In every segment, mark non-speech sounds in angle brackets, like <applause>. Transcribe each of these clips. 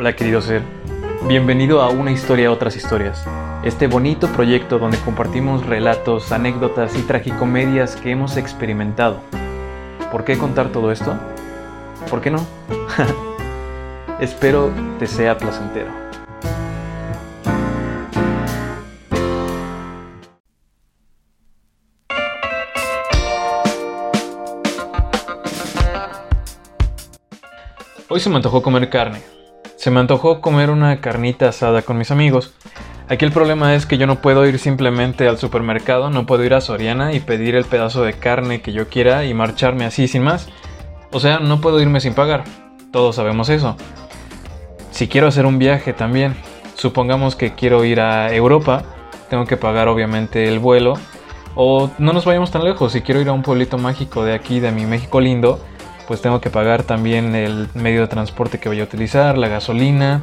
Hola querido ser, bienvenido a Una historia otras historias, este bonito proyecto donde compartimos relatos, anécdotas y tragicomedias que hemos experimentado. ¿Por qué contar todo esto? ¿Por qué no? <laughs> Espero te sea placentero. Hoy se me antojó comer carne. Se me antojó comer una carnita asada con mis amigos. Aquí el problema es que yo no puedo ir simplemente al supermercado, no puedo ir a Soriana y pedir el pedazo de carne que yo quiera y marcharme así sin más. O sea, no puedo irme sin pagar. Todos sabemos eso. Si quiero hacer un viaje también, supongamos que quiero ir a Europa, tengo que pagar obviamente el vuelo. O no nos vayamos tan lejos, si quiero ir a un pueblito mágico de aquí, de mi México lindo, pues tengo que pagar también el medio de transporte que voy a utilizar, la gasolina,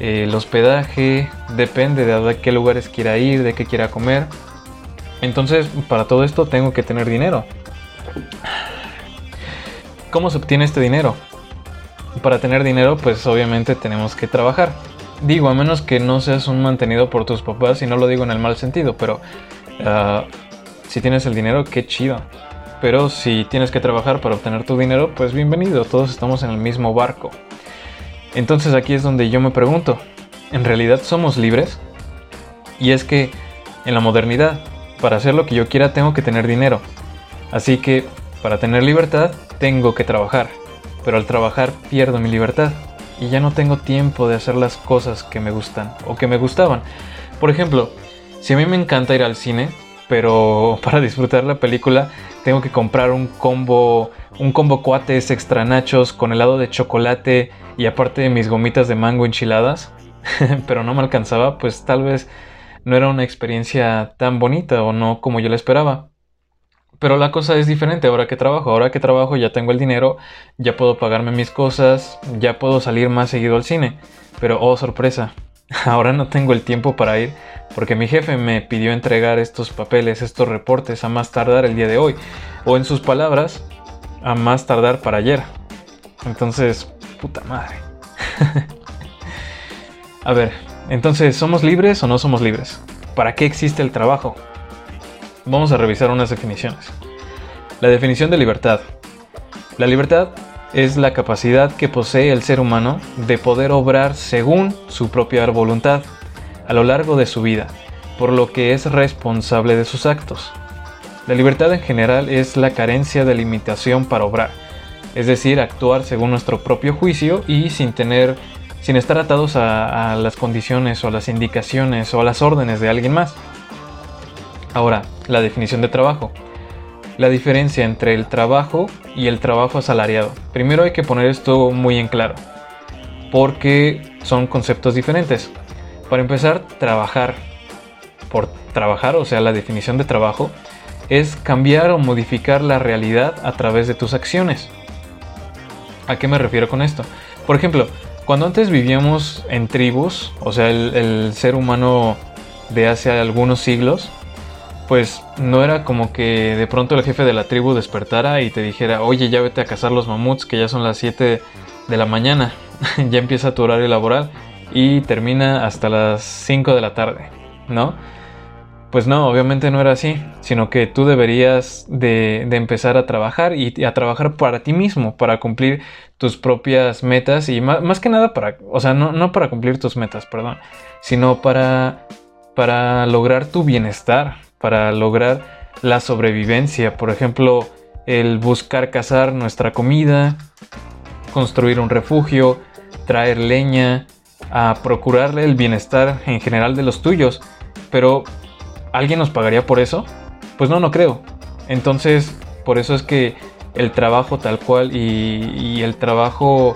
el hospedaje, depende de a qué lugares quiera ir, de qué quiera comer. Entonces, para todo esto tengo que tener dinero. ¿Cómo se obtiene este dinero? Para tener dinero, pues obviamente tenemos que trabajar. Digo, a menos que no seas un mantenido por tus papás, y no lo digo en el mal sentido, pero uh, si tienes el dinero, qué chido. Pero si tienes que trabajar para obtener tu dinero, pues bienvenido, todos estamos en el mismo barco. Entonces aquí es donde yo me pregunto, ¿en realidad somos libres? Y es que en la modernidad, para hacer lo que yo quiera tengo que tener dinero. Así que para tener libertad tengo que trabajar. Pero al trabajar pierdo mi libertad. Y ya no tengo tiempo de hacer las cosas que me gustan o que me gustaban. Por ejemplo, si a mí me encanta ir al cine, pero <laughs> para disfrutar la película tengo que comprar un combo, un combo cuates extra nachos con helado de chocolate y aparte de mis gomitas de mango enchiladas, <laughs> pero no me alcanzaba, pues tal vez no era una experiencia tan bonita o no como yo la esperaba. Pero la cosa es diferente ahora que trabajo. Ahora que trabajo ya tengo el dinero, ya puedo pagarme mis cosas, ya puedo salir más seguido al cine. Pero oh sorpresa, <laughs> ahora no tengo el tiempo para ir porque mi jefe me pidió entregar estos papeles, estos reportes a más tardar el día de hoy. O en sus palabras, a más tardar para ayer. Entonces, puta madre. <laughs> a ver, entonces, ¿somos libres o no somos libres? ¿Para qué existe el trabajo? Vamos a revisar unas definiciones. La definición de libertad. La libertad es la capacidad que posee el ser humano de poder obrar según su propia voluntad a lo largo de su vida, por lo que es responsable de sus actos. La libertad en general es la carencia de limitación para obrar, es decir, actuar según nuestro propio juicio y sin tener sin estar atados a, a las condiciones o las indicaciones o a las órdenes de alguien más. Ahora, la definición de trabajo la diferencia entre el trabajo y el trabajo asalariado. Primero hay que poner esto muy en claro, porque son conceptos diferentes. Para empezar, trabajar por trabajar, o sea, la definición de trabajo, es cambiar o modificar la realidad a través de tus acciones. ¿A qué me refiero con esto? Por ejemplo, cuando antes vivíamos en tribus, o sea, el, el ser humano de hace algunos siglos, pues no era como que de pronto el jefe de la tribu despertara y te dijera, oye, ya vete a cazar los mamuts, que ya son las 7 de la mañana, <laughs> ya empieza tu horario laboral y termina hasta las 5 de la tarde, ¿no? Pues no, obviamente no era así, sino que tú deberías de, empezar a trabajar y a trabajar para ti mismo, para cumplir tus propias metas y más, más que nada para, o sea, no, no para cumplir tus metas, perdón, sino para, para lograr tu bienestar, para lograr la sobrevivencia. Por ejemplo, el buscar cazar nuestra comida, construir un refugio, traer leña, a procurarle el bienestar en general de los tuyos. Pero, ¿alguien nos pagaría por eso? Pues no, no creo. Entonces, por eso es que el trabajo tal cual y, el trabajo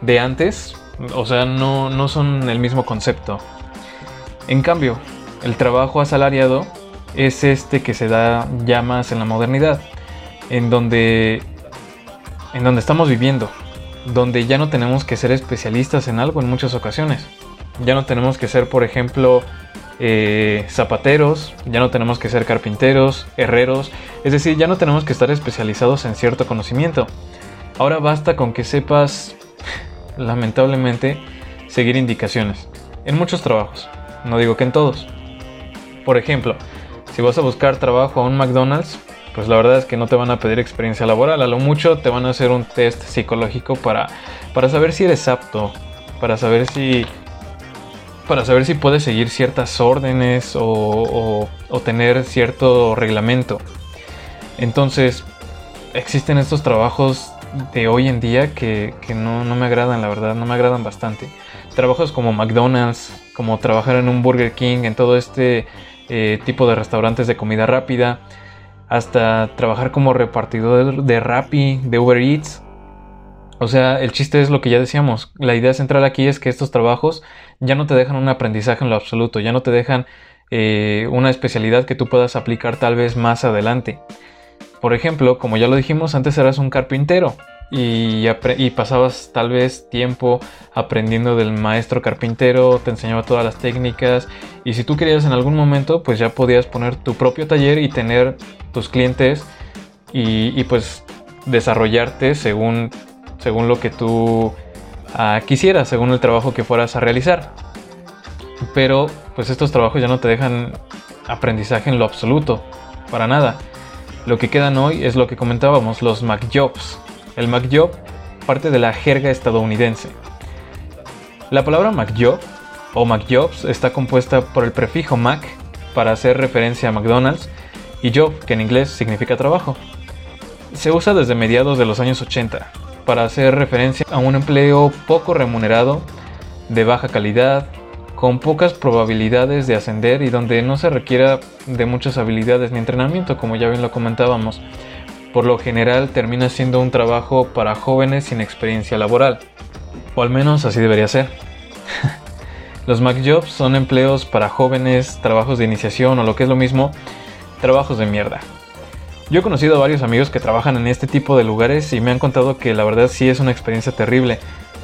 de antes, o sea, no, no son el mismo concepto. En cambio, el trabajo asalariado es este que se da ya más en la modernidad, en donde, en donde estamos viviendo, donde ya no tenemos que ser especialistas en algo en muchas ocasiones. Ya no tenemos que ser, por ejemplo, eh, zapateros, ya no tenemos que ser carpinteros, herreros, es decir, ya no tenemos que estar especializados en cierto conocimiento. Ahora basta con que sepas, <laughs> lamentablemente, seguir indicaciones. En muchos trabajos, no digo que en todos. Por ejemplo, si vas a buscar trabajo a un McDonald's, pues la verdad es que no te van a pedir experiencia laboral, a lo mucho te van a hacer un test psicológico para, para saber si eres apto, para saber si para saber si puedes seguir ciertas órdenes o, tener cierto reglamento. Entonces, existen estos trabajos de hoy en día que, no, me agradan, la verdad, no me agradan bastante. Trabajos como McDonald's, como trabajar en un Burger King, en todo este eh, tipo de restaurantes de comida rápida, hasta trabajar como repartidor de Rappi, de Uber Eats. O sea, el chiste es lo que ya decíamos. La idea central aquí es que estos trabajos ya no te dejan un aprendizaje en lo absoluto, ya no te dejan eh, una especialidad que tú puedas aplicar tal vez más adelante. Por ejemplo, como ya lo dijimos, antes eras un carpintero y, pasabas tal vez tiempo aprendiendo del maestro carpintero, te enseñaba todas las técnicas y si tú querías en algún momento pues ya podías poner tu propio taller y tener tus clientes y, pues desarrollarte según, según lo que tú ah, quisieras, según el trabajo que fueras a realizar. Pero pues estos trabajos ya no te dejan aprendizaje en lo absoluto, para nada. Lo que quedan hoy es lo que comentábamos, los MacJobs. El MacJob parte de la jerga estadounidense. La palabra MacJob o MacJobs está compuesta por el prefijo Mac para hacer referencia a McDonald's y job, que en inglés significa trabajo. Se usa desde mediados de los años 80 para hacer referencia a un empleo poco remunerado, de baja calidad, con pocas probabilidades de ascender y donde no se requiera de muchas habilidades ni entrenamiento, como ya bien lo comentábamos por lo general termina siendo un trabajo para jóvenes sin experiencia laboral. O al menos así debería ser. <laughs> Los MacJobs son empleos para jóvenes, trabajos de iniciación o lo que es lo mismo, trabajos de mierda. Yo he conocido a varios amigos que trabajan en este tipo de lugares y me han contado que la verdad sí es una experiencia terrible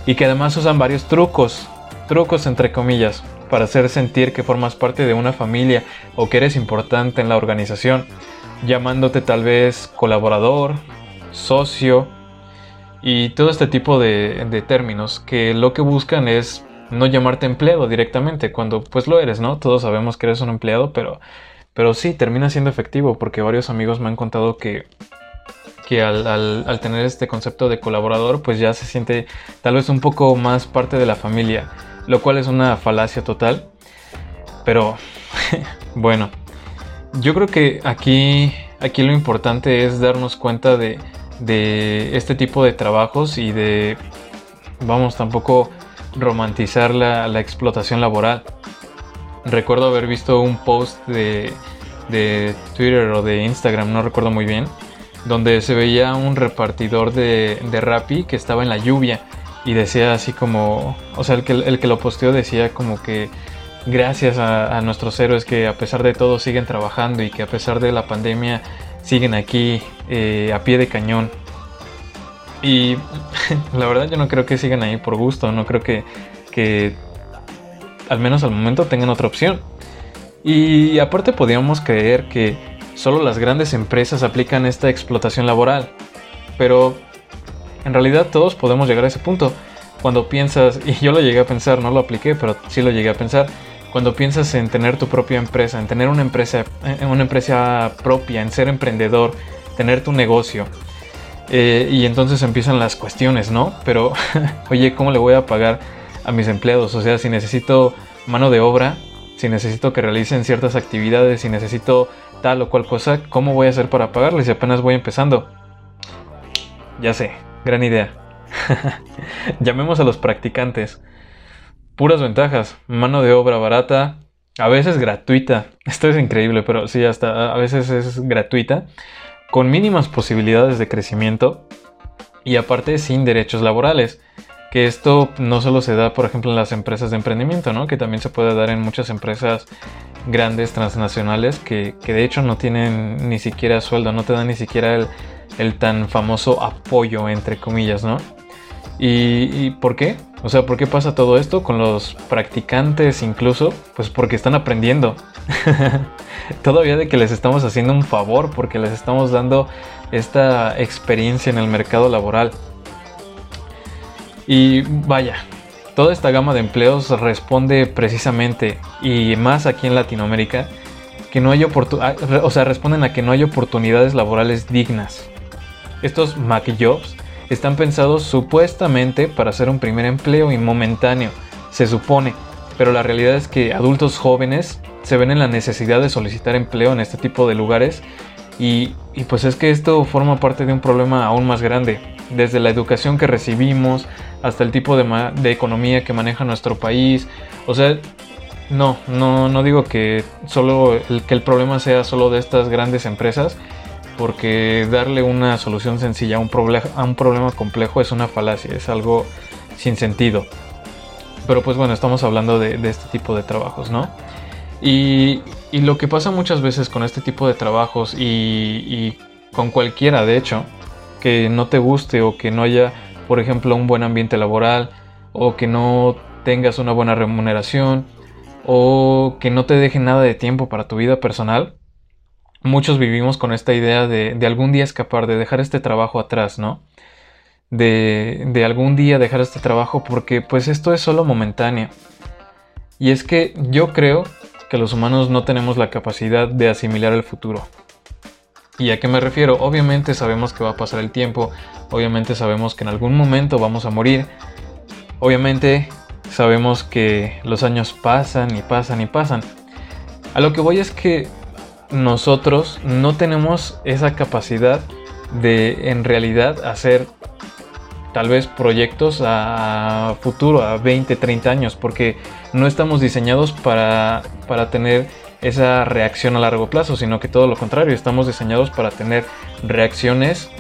y que además usan varios trucos, trucos entre comillas, para hacer sentir que formas parte de una familia o que eres importante en la organización llamándote tal vez colaborador, socio y todo este tipo de, términos que lo que buscan es no llamarte empleado directamente cuando pues lo eres, ¿no? Todos sabemos que eres un empleado, pero, pero sí, termina siendo efectivo porque varios amigos me han contado que, que al, al, tener este concepto de colaborador pues ya se siente tal vez un poco más parte de la familia, lo cual es una falacia total, pero <laughs> bueno. Yo creo que aquí, aquí lo importante es darnos cuenta de, este tipo de trabajos y de, vamos, tampoco romantizar la, explotación laboral. Recuerdo haber visto un post de, Twitter o de Instagram, no recuerdo muy bien, donde se veía un repartidor de, de Rappi que estaba en la lluvia y decía así como, o sea, el que, el que lo posteó decía como que gracias a, nuestros héroes que a pesar de todo siguen trabajando y que a pesar de la pandemia siguen aquí eh, a pie de cañón. Y <laughs> la verdad yo no creo que sigan ahí por gusto, no creo que, que al menos al momento tengan otra opción. Y aparte podríamos creer que solo las grandes empresas aplican esta explotación laboral, pero en realidad todos podemos llegar a ese punto. Cuando piensas, <laughs> y yo lo llegué a pensar, no lo apliqué, pero sí lo llegué a pensar, cuando piensas en tener tu propia empresa, en tener una empresa, una empresa propia, en ser emprendedor, tener tu negocio. Eh, y entonces empiezan las cuestiones, ¿no? Pero, <laughs> oye, ¿cómo le voy a pagar a mis empleados? O sea, si necesito mano de obra, si necesito que realicen ciertas actividades, si necesito tal o cual cosa, ¿cómo voy a hacer para pagarles si apenas voy empezando? Ya sé, gran idea. <laughs> Llamemos a los practicantes puras ventajas. Mano de obra barata, a veces gratuita. Esto es increíble, pero sí, hasta a veces es gratuita. Con mínimas posibilidades de crecimiento y aparte sin derechos laborales. Que esto no solo se da, por ejemplo, en las empresas de emprendimiento, ¿no? Que también se puede dar en muchas empresas grandes transnacionales que, de hecho no tienen ni siquiera sueldo, no te dan ni siquiera el, el tan famoso apoyo, entre comillas, ¿no? ¿Y, por qué? O sea, ¿por qué pasa todo esto con los practicantes incluso? Pues porque están aprendiendo. <laughs> Todavía de que les estamos haciendo un favor porque les estamos dando esta experiencia en el mercado laboral. Y vaya, Toda esta gama de empleos responde precisamente, y más aquí en Latinoamérica, que no hay oportunidades, o sea, responden a que no hay oportunidades laborales dignas. Estos Mac Jobs están pensados supuestamente para ser un primer empleo y momentáneo, se supone, pero la realidad es que adultos jóvenes se ven en la necesidad de solicitar empleo en este tipo de lugares y, pues es que esto forma parte de un problema aún más grande, desde la educación que recibimos hasta el tipo de, economía que maneja nuestro país, o sea, no, no, no digo que solo que el problema sea solo de estas grandes empresas, porque darle una solución sencilla a un, a un problema complejo es una falacia, es algo sin sentido. Pero pues bueno, estamos hablando de, este tipo de trabajos, ¿no? Y, lo que pasa muchas veces con este tipo de trabajos y, y con cualquiera, de hecho, que no te guste o que no haya, por ejemplo, un buen ambiente laboral o que no tengas una buena remuneración o que no te deje nada de tiempo para tu vida personal, muchos vivimos con esta idea de, algún día escapar, de dejar este trabajo atrás, ¿no? De, de algún día dejar este trabajo porque pues esto es solo momentáneo. Y es que yo creo que los humanos no tenemos la capacidad de asimilar el futuro. ¿Y a qué me refiero? Obviamente sabemos que va a pasar el tiempo, obviamente sabemos que en algún momento vamos a morir, obviamente sabemos que los años pasan y pasan y pasan. A lo que voy es que nosotros no tenemos esa capacidad de en realidad hacer tal vez proyectos a futuro, a 20, 30 años, porque no estamos diseñados para, para tener esa reacción a largo plazo, sino que todo lo contrario, estamos diseñados para tener reacciones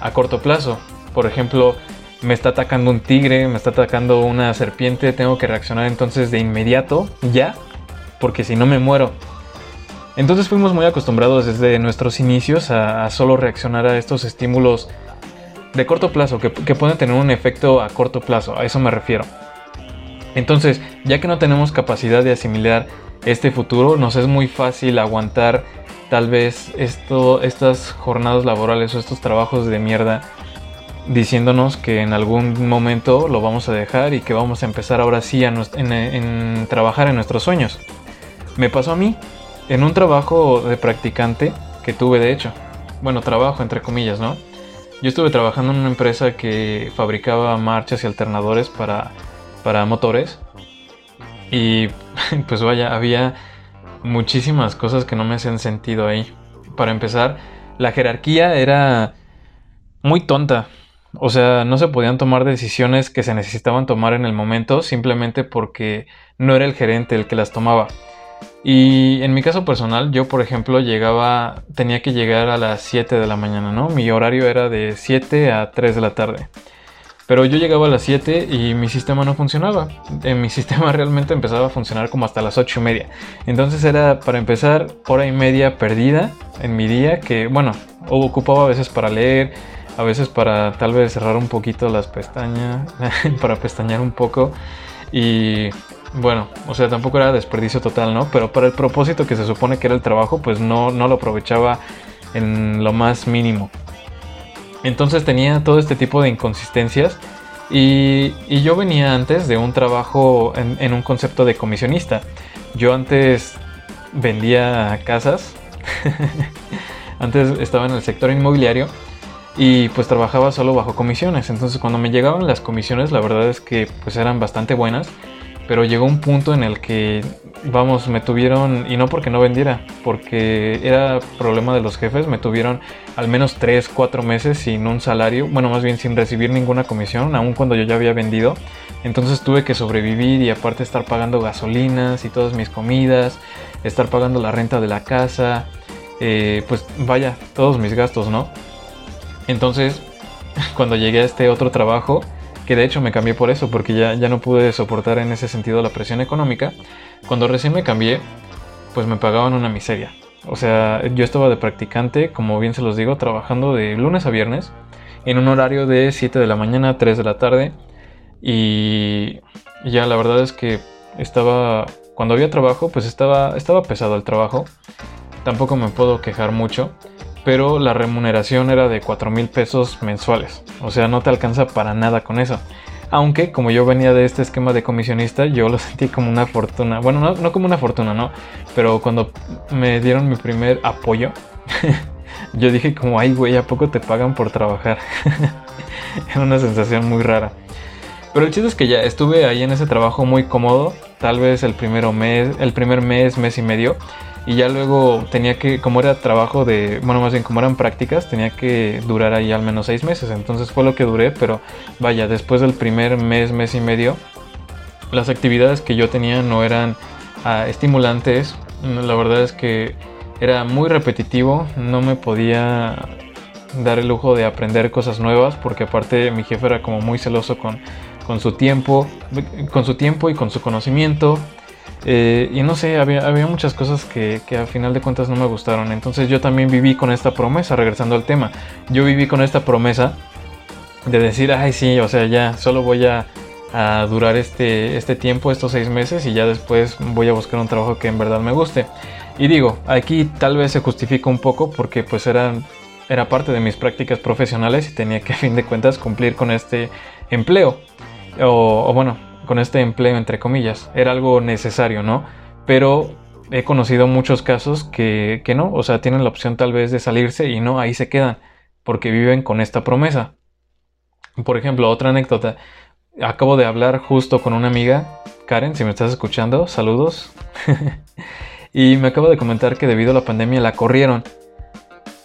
a corto plazo. Por ejemplo, me está atacando un tigre, me está atacando una serpiente, tengo que reaccionar entonces de inmediato, ya, porque si no me muero. Entonces fuimos muy acostumbrados desde nuestros inicios a, solo reaccionar a estos estímulos de corto plazo, que, que pueden tener un efecto a corto plazo, a eso me refiero. Entonces, ya que no tenemos capacidad de asimilar este futuro, nos es muy fácil aguantar tal vez esto, estas jornadas laborales o estos trabajos de mierda diciéndonos que en algún momento lo vamos a dejar y que vamos a empezar ahora sí a trabajar en nuestros sueños. Me pasó a mí en un trabajo de practicante que tuve de hecho. Bueno, trabajo entre comillas, ¿no? Yo estuve trabajando en una empresa que fabricaba marchas y alternadores para, para motores. Y <laughs> pues vaya, había muchísimas cosas que no me hacían sentido ahí. Para empezar, la jerarquía era muy tonta. O sea, no se podían tomar decisiones que se necesitaban tomar en el momento simplemente porque no era el gerente el que las tomaba. Y en mi caso personal, yo por ejemplo llegaba, tenía que llegar a las 7 de la mañana, ¿no? Mi horario era de 7 a 3 de la tarde. Pero yo llegaba a las 7 y mi sistema no funcionaba. En mi <laughs> sistema realmente empezaba a funcionar como hasta las 8 y media. Entonces era para empezar hora y media perdida en mi día que, bueno, ocupaba a veces para leer, a veces para tal vez cerrar un poquito las pestañas, <laughs> para pestañear un poco y bueno, o sea, tampoco era desperdicio total, ¿no? Pero para el propósito que se supone que era el trabajo, pues no, no lo aprovechaba en lo más mínimo. Entonces tenía todo este tipo de inconsistencias y, y yo venía antes de un trabajo en, en un concepto de comisionista. Yo antes vendía casas, <laughs> antes estaba en el sector inmobiliario y pues trabajaba solo bajo comisiones. Entonces cuando me llegaban las comisiones la verdad es que pues eran bastante buenas, pero llegó un punto en el que vamos, me tuvieron, y no porque no vendiera, porque era problema de los jefes, me tuvieron al menos 3, 4 meses sin un salario, bueno más bien sin recibir ninguna comisión, aun cuando yo ya había vendido. Entonces tuve que sobrevivir y aparte estar pagando gasolinas y todas mis comidas, estar pagando la renta de la casa, eh, pues vaya, todos mis gastos, ¿no? Entonces, <laughs> cuando llegué a este otro trabajo, que de hecho me cambié por eso, porque ya, ya no pude soportar en ese sentido la presión económica, cuando recién me cambié, pues me pagaban una miseria. O sea, yo estaba de practicante, como bien se los digo, trabajando de lunes a viernes, en un horario de 7 de la mañana a 3 de la tarde. Y ya la verdad es que estaba, cuando había trabajo, pues estaba, estaba pesado el trabajo. Tampoco me puedo quejar mucho pero la remuneración era de 4 mil pesos mensuales. O sea, no te alcanza para nada con eso. Aunque como yo venía de este esquema de comisionista, yo lo sentí como una fortuna. Bueno, no, no como una fortuna, ¿no? Pero cuando me dieron mi primer apoyo, <laughs> yo dije como, ay, güey, ¿a poco te pagan por trabajar? <laughs> Era una sensación muy rara. Pero el chiste es que ya estuve ahí en ese trabajo muy cómodo, tal vez el, primero mes, el primer mes, mes y medio, y ya luego tenía que, como era trabajo de, bueno, más bien como eran prácticas, tenía que durar ahí al menos seis meses, entonces fue lo que duré, pero vaya, después del primer mes, mes y medio, las actividades que yo tenía no eran ah, estimulantes, la verdad es que era muy repetitivo, no me podía dar el lujo de aprender cosas nuevas porque aparte mi jefe era como muy celoso con, con su tiempo, con su tiempo y con su conocimiento. Eh, y no sé, había, había muchas cosas que, que, a final de cuentas no me gustaron. Entonces yo también viví con esta promesa, regresando al tema. Yo viví con esta promesa de decir, ay sí, o sea, ya solo voy a, a durar este, este tiempo, estos seis meses, y ya después voy a buscar un trabajo que en verdad me guste. Y digo, aquí tal vez se justifica un poco porque pues eran era parte de mis prácticas profesionales y tenía que a fin de cuentas cumplir con este empleo. O, bueno, con este empleo entre comillas. Era algo necesario, ¿no? Pero he conocido muchos casos que, que no, o sea, tienen la opción tal vez de salirse y no, ahí se quedan, porque viven con esta promesa. Por ejemplo, otra anécdota. Acabo de hablar justo con una amiga, Karen, si me estás escuchando, saludos. <laughs> y me acaba de comentar que debido a la pandemia la corrieron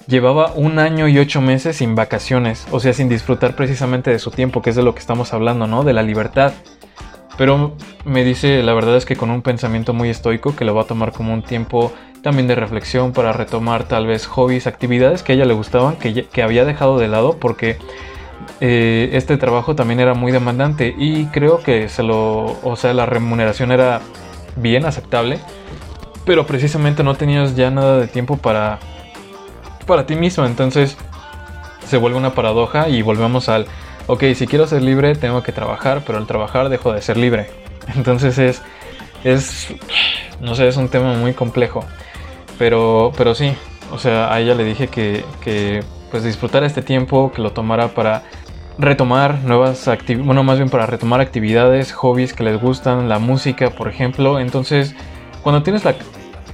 llevaba un año y ocho meses sin vacaciones, o sea, sin disfrutar precisamente de su tiempo, que es de lo que estamos hablando, ¿no? De la libertad. Pero me dice, la verdad es que con un pensamiento muy estoico, que lo va a tomar como un tiempo también de reflexión para retomar tal vez hobbies, actividades que a ella le gustaban, que, que había dejado de lado porque eh, este trabajo también era muy demandante y creo que se lo, o sea, la remuneración era bien aceptable, pero precisamente no tenías ya nada de tiempo para para ti mismo. Entonces se vuelve una paradoja y volvemos al, ok, si quiero ser libre tengo que trabajar, pero al trabajar dejo de ser libre. <laughs> Entonces es, es, no sé, es un tema muy complejo. Pero, pero sí, o sea, a ella le dije que, que pues disfrutara este tiempo, que lo tomara para retomar nuevas actividades, bueno, más bien para retomar actividades, hobbies que les gustan, la música, por ejemplo. Entonces, cuando tienes la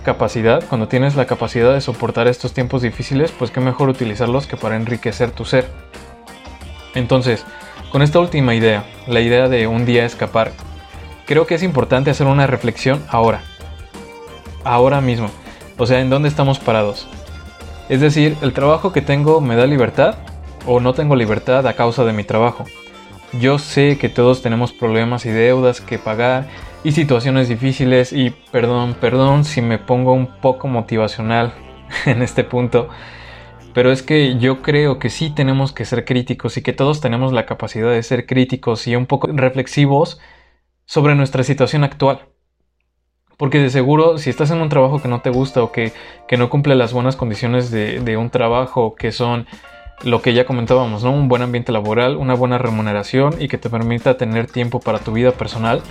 capacidad, cuando tienes la capacidad de soportar estos tiempos difíciles, pues qué mejor utilizarlos que para enriquecer tu ser. Entonces, con esta última idea, la idea de un día escapar, creo que es importante hacer una reflexión ahora. Ahora mismo. O sea, ¿en dónde estamos parados? Es decir, ¿el trabajo que tengo me da libertad o no tengo libertad a causa de mi trabajo? Yo sé que todos tenemos problemas y deudas que pagar y situaciones difíciles y perdón, perdón si me pongo un poco motivacional <laughs> en este punto, pero es que yo creo que sí tenemos que ser críticos y que todos tenemos la capacidad de ser críticos y un poco reflexivos sobre nuestra situación actual. Porque de seguro, si estás en un trabajo que no te gusta o que, que no cumple las buenas condiciones de, de un trabajo que son lo que ya comentábamos, ¿no? Un buen ambiente laboral, una buena remuneración y que te permita tener tiempo para tu vida personal,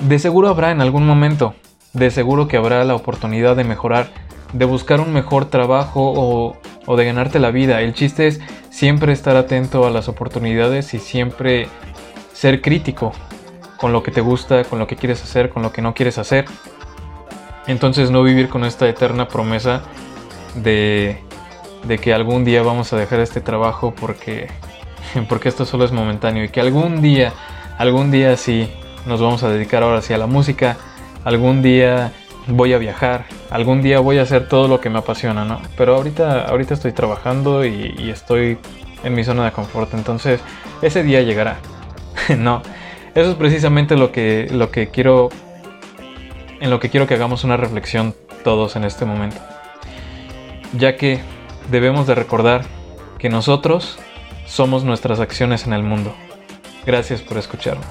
de seguro habrá en algún momento, de seguro que habrá la oportunidad de mejorar, de buscar un mejor trabajo o, o de ganarte la vida. El chiste es siempre estar atento a las oportunidades y siempre ser crítico con lo que te gusta, con lo que quieres hacer, con lo que no quieres hacer. Entonces no vivir con esta eterna promesa de, de que algún día vamos a dejar este trabajo porque, <laughs> porque esto solo es momentáneo y que algún día, algún día sí nos vamos a dedicar ahora sí a la música, algún día voy a viajar, algún día voy a hacer todo lo que me apasiona, ¿no? Pero ahorita, ahorita estoy trabajando y, estoy en mi zona de confort, entonces ese día llegará. <laughs> no, eso es precisamente lo que, lo que quiero, en lo que quiero que hagamos una reflexión todos en este momento. Ya que debemos de recordar que nosotros somos nuestras acciones en el mundo. Gracias por escucharme.